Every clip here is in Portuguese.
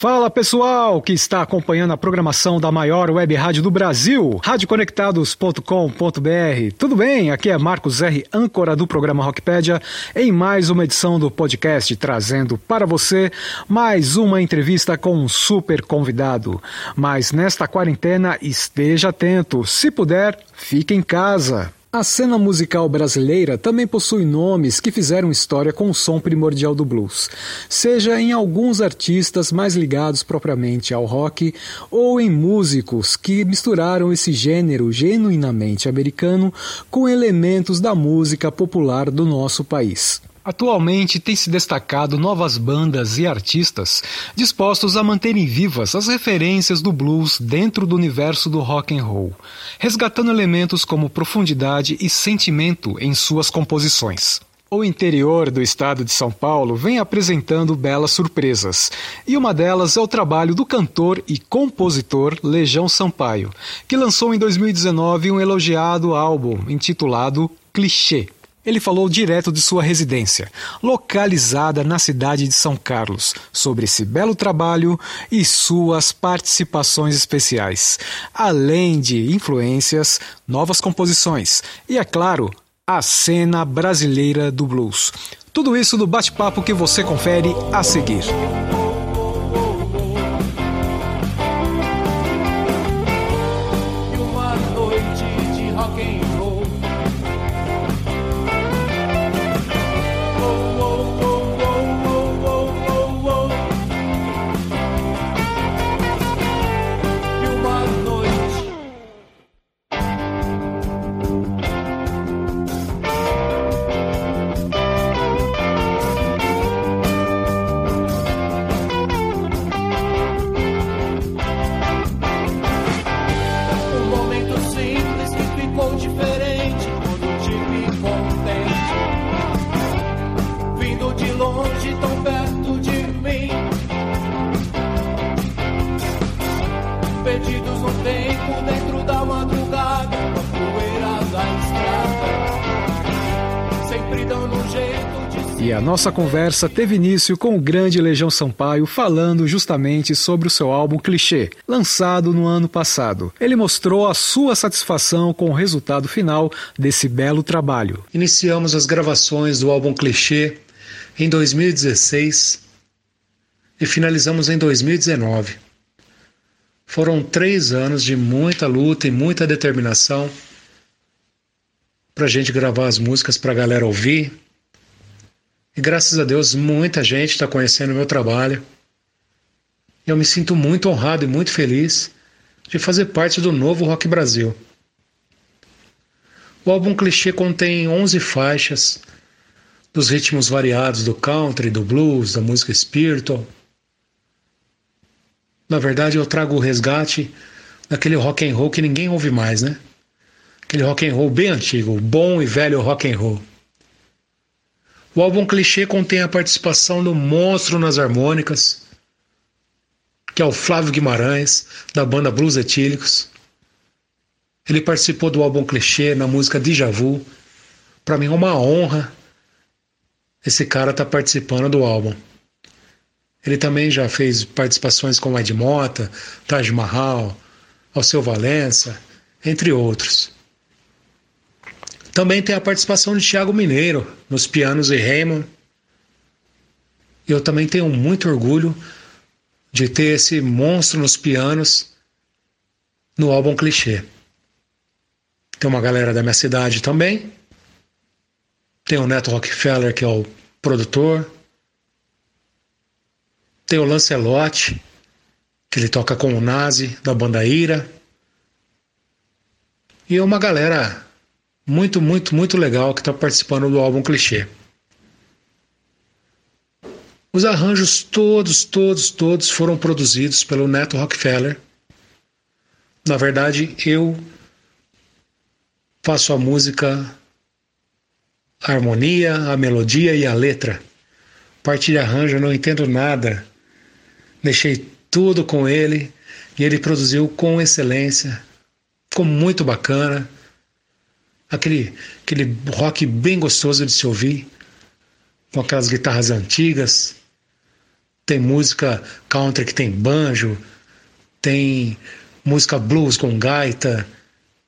Fala pessoal que está acompanhando a programação da maior web rádio do Brasil, radioconectados.com.br. Tudo bem? Aqui é Marcos R, âncora do programa Rockpedia, em mais uma edição do podcast, trazendo para você mais uma entrevista com um super convidado. Mas nesta quarentena, esteja atento. Se puder, fique em casa. A cena musical brasileira também possui nomes que fizeram história com o som primordial do blues, seja em alguns artistas mais ligados propriamente ao rock ou em músicos que misturaram esse gênero genuinamente americano com elementos da música popular do nosso país. Atualmente tem se destacado novas bandas e artistas dispostos a manterem vivas as referências do blues dentro do universo do rock and roll, resgatando elementos como profundidade e sentimento em suas composições. O interior do estado de São Paulo vem apresentando belas surpresas, e uma delas é o trabalho do cantor e compositor Lejão Sampaio, que lançou em 2019 um elogiado álbum intitulado Clichê. Ele falou direto de sua residência, localizada na cidade de São Carlos, sobre esse belo trabalho e suas participações especiais, além de influências, novas composições e, é claro, a cena brasileira do blues. Tudo isso no bate-papo que você confere a seguir. E a nossa conversa teve início com o grande Legião Sampaio falando justamente sobre o seu álbum Clichê, lançado no ano passado. Ele mostrou a sua satisfação com o resultado final desse belo trabalho. Iniciamos as gravações do álbum Clichê em 2016 e finalizamos em 2019. Foram três anos de muita luta e muita determinação para a gente gravar as músicas para a galera ouvir e graças a Deus, muita gente está conhecendo o meu trabalho. Eu me sinto muito honrado e muito feliz de fazer parte do novo Rock Brasil. O álbum Clichê contém 11 faixas dos ritmos variados do country, do blues, da música spiritual. Na verdade, eu trago o resgate daquele rock and roll que ninguém ouve mais, né? Aquele rock and roll bem antigo, o bom e velho rock and roll. O álbum Clichê contém a participação do monstro nas harmônicas, que é o Flávio Guimarães, da banda Blues Etílicos. Ele participou do álbum Clichê na música Déjà Vu. Para mim é uma honra esse cara estar tá participando do álbum. Ele também já fez participações com Ed Mota, Taj Mahal, Alceu Valença, entre outros. Também tem a participação de Thiago Mineiro nos pianos e Raymond. Eu também tenho muito orgulho de ter esse monstro nos pianos no álbum Clichê. Tem uma galera da minha cidade também. Tem o Neto Rockefeller, que é o produtor. Tem o Lancelotti, que ele toca com o Nazi, da banda Ira. E uma galera muito, muito, muito legal que está participando do álbum Clichê. Os arranjos todos, todos, todos foram produzidos pelo Neto Rockefeller. Na verdade, eu faço a música, a harmonia, a melodia e a letra. Parte de arranjo eu não entendo nada. Deixei tudo com ele e ele produziu com excelência. Ficou muito bacana aquele, aquele rock bem gostoso de se ouvir, com aquelas guitarras antigas, tem música country que tem banjo, tem música blues com gaita,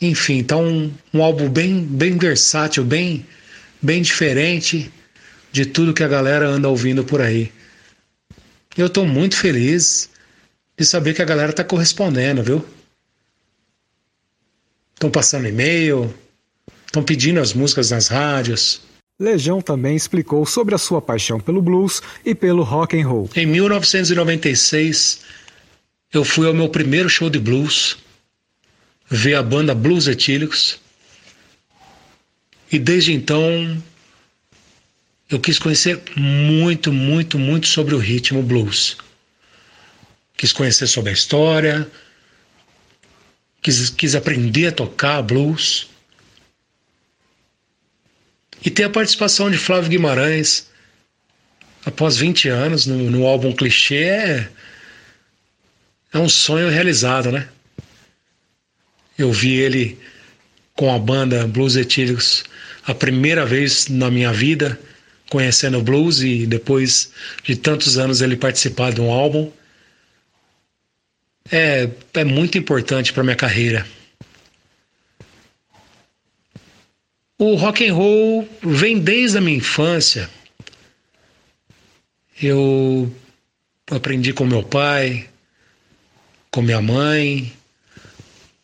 enfim, tá um, um álbum bem, bem versátil, bem, bem diferente de tudo que a galera anda ouvindo por aí. Eu estou muito feliz de saber que a galera está correspondendo, viu? Estão passando e-mail, estão pedindo as músicas nas rádios. Legião também explicou sobre a sua paixão pelo blues e pelo rock and roll. Em 1996, eu fui ao meu primeiro show de blues, ver a banda Blues Etílicos, e desde então eu quis conhecer muito, muito, muito sobre o ritmo blues. Quis conhecer sobre a história, quis, quis aprender a tocar blues. E ter a participação de Flávio Guimarães após 20 anos no, no álbum Clichê é, é um sonho realizado, né? Eu vi ele com a banda Blues Etílicos a primeira vez na minha vida conhecendo o blues e depois de tantos anos ele participar de um álbum é, é muito importante para minha carreira. O rock and roll vem desde a minha infância. Eu aprendi com meu pai, com minha mãe,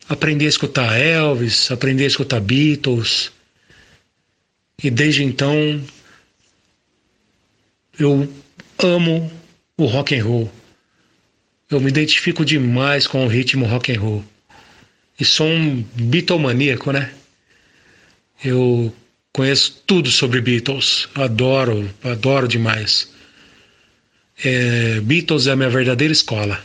aprendi a escutar Elvis, aprendi a escutar Beatles. E desde então eu amo o rock and roll. Eu me identifico demais com o ritmo rock and roll. E sou um bitomaníaco, né? Eu conheço tudo sobre Beatles. Adoro, adoro demais. É, Beatles é a minha verdadeira escola.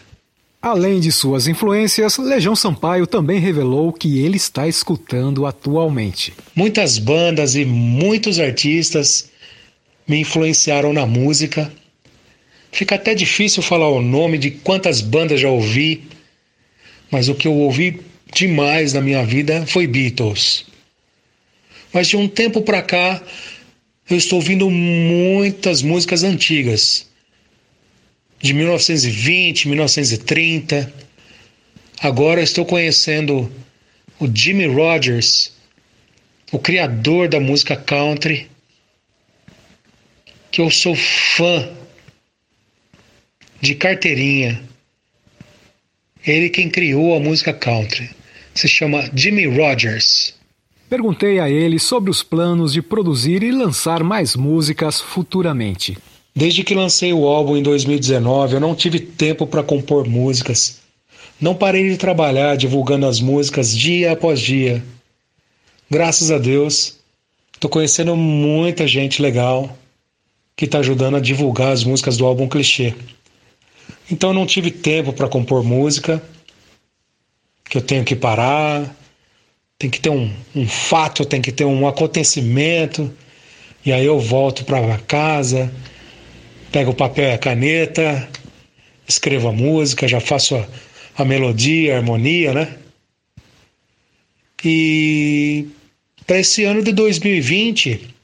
Além de suas influências, Legião Sampaio também revelou que ele está escutando atualmente. Muitas bandas e muitos artistas me influenciaram na música. Fica até difícil falar o nome de quantas bandas já ouvi, mas o que eu ouvi demais na minha vida foi Beatles. Mas de um tempo para cá, eu estou ouvindo muitas músicas antigas, de 1920, 1930. Agora estou conhecendo o Jimmy Rogers, o criador da música country que eu sou fã de carteirinha. Ele quem criou a música country. Se chama Jimmy Rogers. Perguntei a ele sobre os planos de produzir e lançar mais músicas futuramente. Desde que lancei o álbum em 2019, eu não tive tempo para compor músicas. Não parei de trabalhar divulgando as músicas dia após dia. Graças a Deus, estou conhecendo muita gente legal que está ajudando a divulgar as músicas do álbum Clichê. Então eu não tive tempo para compor música, que eu tenho que parar, tem que ter um, um fato, tem que ter um acontecimento, e aí eu volto para casa, pego o papel e a caneta, escrevo a música, já faço a, a melodia, a harmonia, né? E para esse ano de 2020,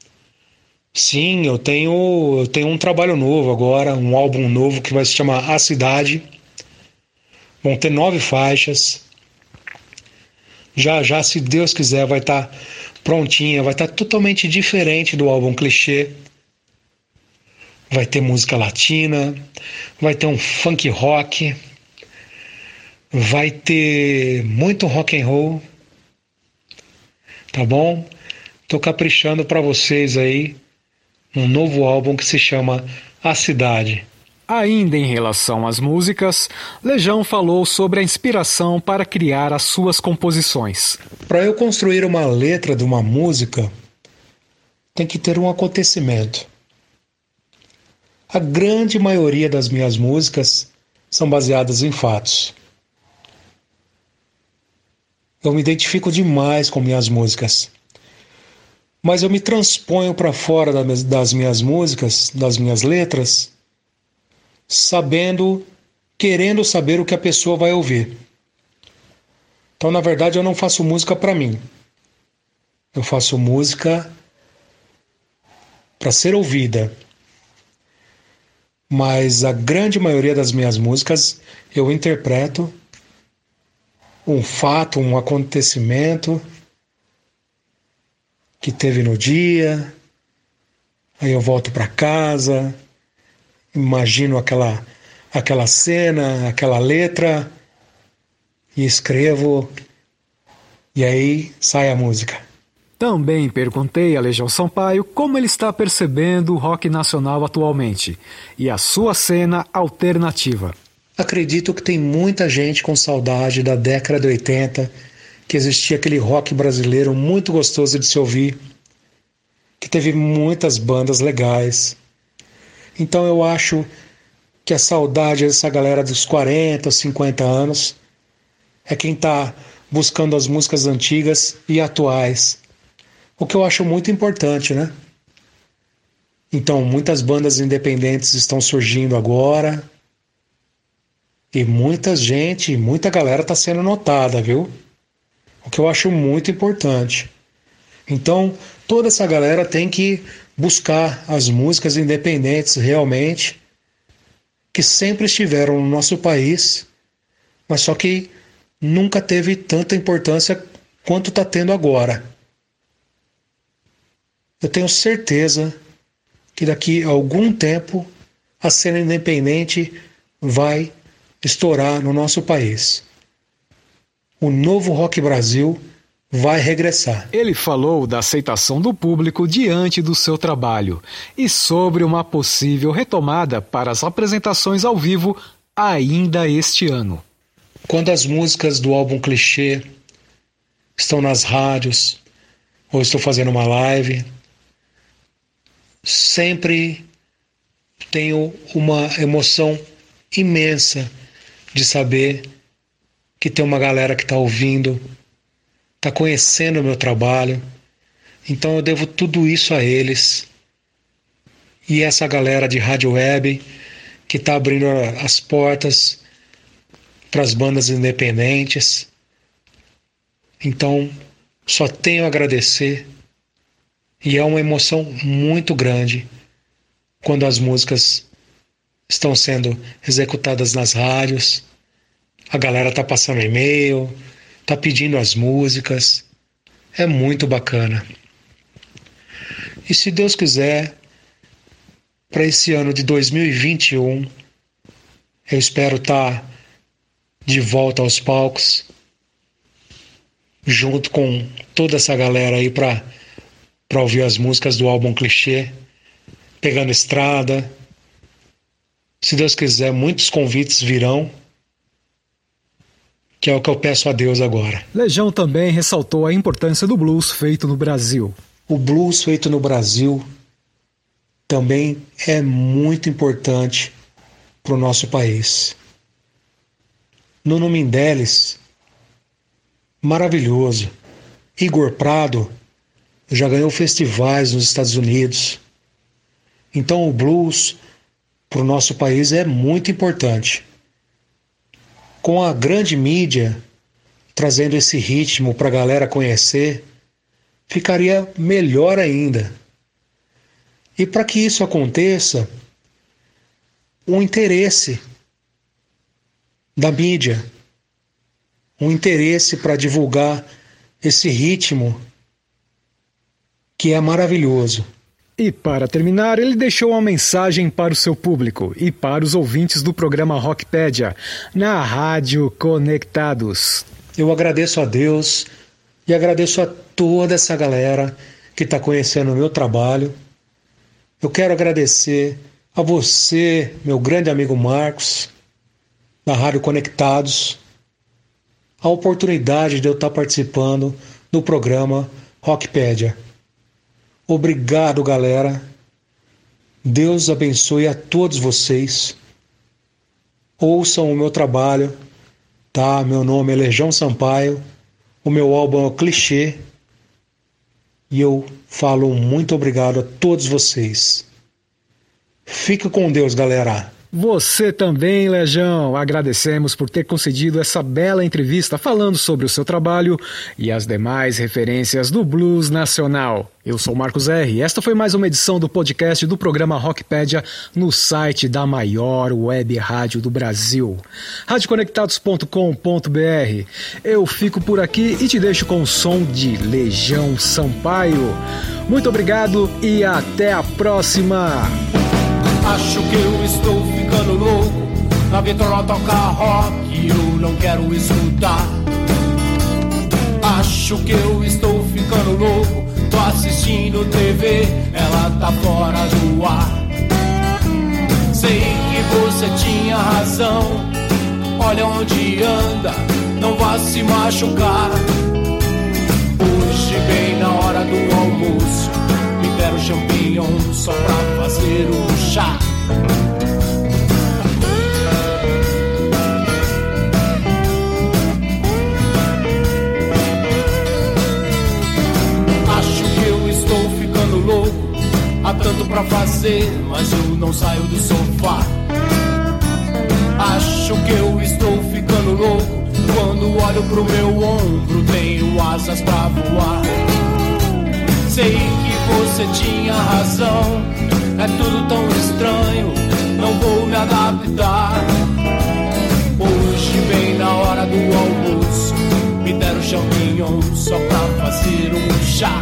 Sim, eu tenho, eu tenho um trabalho novo agora, um álbum novo que vai se chamar A Cidade. Vão ter nove faixas. Já já, se Deus quiser, vai estar tá prontinha, vai estar tá totalmente diferente do álbum clichê. Vai ter música latina, vai ter um funk rock, vai ter muito rock and roll. Tá bom? Tô caprichando para vocês aí um novo álbum que se chama A Cidade. Ainda em relação às músicas, Lejão falou sobre a inspiração para criar as suas composições. Para eu construir uma letra de uma música, tem que ter um acontecimento. A grande maioria das minhas músicas são baseadas em fatos. Eu me identifico demais com minhas músicas mas eu me transponho para fora das minhas músicas, das minhas letras, sabendo, querendo saber o que a pessoa vai ouvir. Então, na verdade, eu não faço música para mim. Eu faço música para ser ouvida. mas a grande maioria das minhas músicas eu interpreto um fato, um acontecimento que teve no dia. Aí eu volto para casa, imagino aquela aquela cena, aquela letra e escrevo e aí sai a música. Também perguntei a Legião Sampaio como ele está percebendo o rock nacional atualmente e a sua cena alternativa. Acredito que tem muita gente com saudade da década de 80, que existia aquele rock brasileiro muito gostoso de se ouvir, que teve muitas bandas legais. Então eu acho que a saudade dessa galera dos 40, 50 anos é quem está buscando as músicas antigas e atuais o que eu acho muito importante, né? Então, muitas bandas independentes estão surgindo agora. E muita gente, muita galera está sendo notada, viu? O que eu acho muito importante. Então, toda essa galera tem que buscar as músicas independentes realmente, que sempre estiveram no nosso país, mas só que nunca teve tanta importância quanto está tendo agora. Eu tenho certeza que daqui a algum tempo a cena independente vai estourar no nosso país. O novo Rock Brasil vai regressar. Ele falou da aceitação do público diante do seu trabalho e sobre uma possível retomada para as apresentações ao vivo ainda este ano. Quando as músicas do álbum Clichê estão nas rádios ou estou fazendo uma live, sempre tenho uma emoção imensa de saber que tem uma galera que está ouvindo, está conhecendo o meu trabalho. Então eu devo tudo isso a eles. E essa galera de rádio web que está abrindo as portas para as bandas independentes. Então, só tenho a agradecer e é uma emoção muito grande quando as músicas estão sendo executadas nas rádios, a galera tá passando e-mail, tá pedindo as músicas. É muito bacana. E se Deus quiser, para esse ano de 2021, eu espero estar tá de volta aos palcos, junto com toda essa galera aí para para ouvir as músicas do álbum Clichê, pegando estrada. Se Deus quiser, muitos convites virão, que é o que eu peço a Deus agora. Legião também ressaltou a importância do blues feito no Brasil. O blues feito no Brasil também é muito importante para o nosso país. Nuno Mindeles, maravilhoso. Igor Prado, já ganhou festivais nos Estados Unidos. Então o blues para o nosso país é muito importante. Com a grande mídia trazendo esse ritmo para a galera conhecer, ficaria melhor ainda. E para que isso aconteça, um interesse da mídia, um interesse para divulgar esse ritmo que é maravilhoso. E para terminar, ele deixou uma mensagem para o seu público e para os ouvintes do programa Rockpedia, na Rádio Conectados. Eu agradeço a Deus e agradeço a toda essa galera que está conhecendo o meu trabalho. Eu quero agradecer a você, meu grande amigo Marcos, da Rádio Conectados, a oportunidade de eu estar participando do programa Rockpedia. Obrigado, galera. Deus abençoe a todos vocês. Ouçam o meu trabalho, tá? Meu nome é Legião Sampaio. O meu álbum é o Clichê. E eu falo muito obrigado a todos vocês. Fica com Deus, galera. Você também, Lejão. Agradecemos por ter concedido essa bela entrevista falando sobre o seu trabalho e as demais referências do blues nacional. Eu sou Marcos R. E esta foi mais uma edição do podcast do programa Rockpedia no site da maior web rádio do Brasil, radioconectados.com.br. Eu fico por aqui e te deixo com o som de Legião Sampaio. Muito obrigado e até a próxima. Acho que eu estou ficando louco. Na vitrola toca rock, eu não quero escutar. Acho que eu estou ficando louco. Tô assistindo TV, ela tá fora do ar. Sei que você tinha razão. Olha onde anda, não vá se machucar. Pra fazer, mas eu não saio do sofá. Acho que eu estou ficando louco. Quando olho pro meu ombro, tenho asas pra voar. Sei que você tinha razão. É tudo tão estranho, não vou me adaptar. Hoje, bem na hora do almoço, me deram champignon só pra fazer um chá.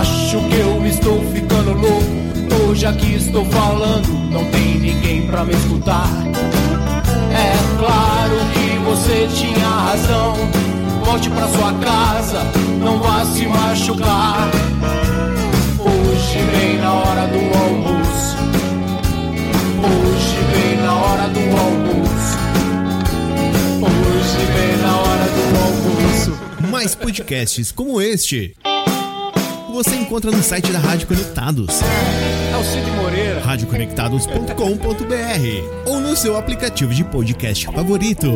Acho que eu estou ficando louco. Hoje aqui estou falando, não tem ninguém pra me escutar. É claro que você tinha razão. Volte pra sua casa, não vá se machucar. Hoje vem na hora do almoço. Hoje vem na hora do almoço. Hoje vem na hora do almoço. Mais podcasts como este você encontra no site da Rádio Conectados. É o Cid Moreira. radioconectados.com.br ou no seu aplicativo de podcast favorito.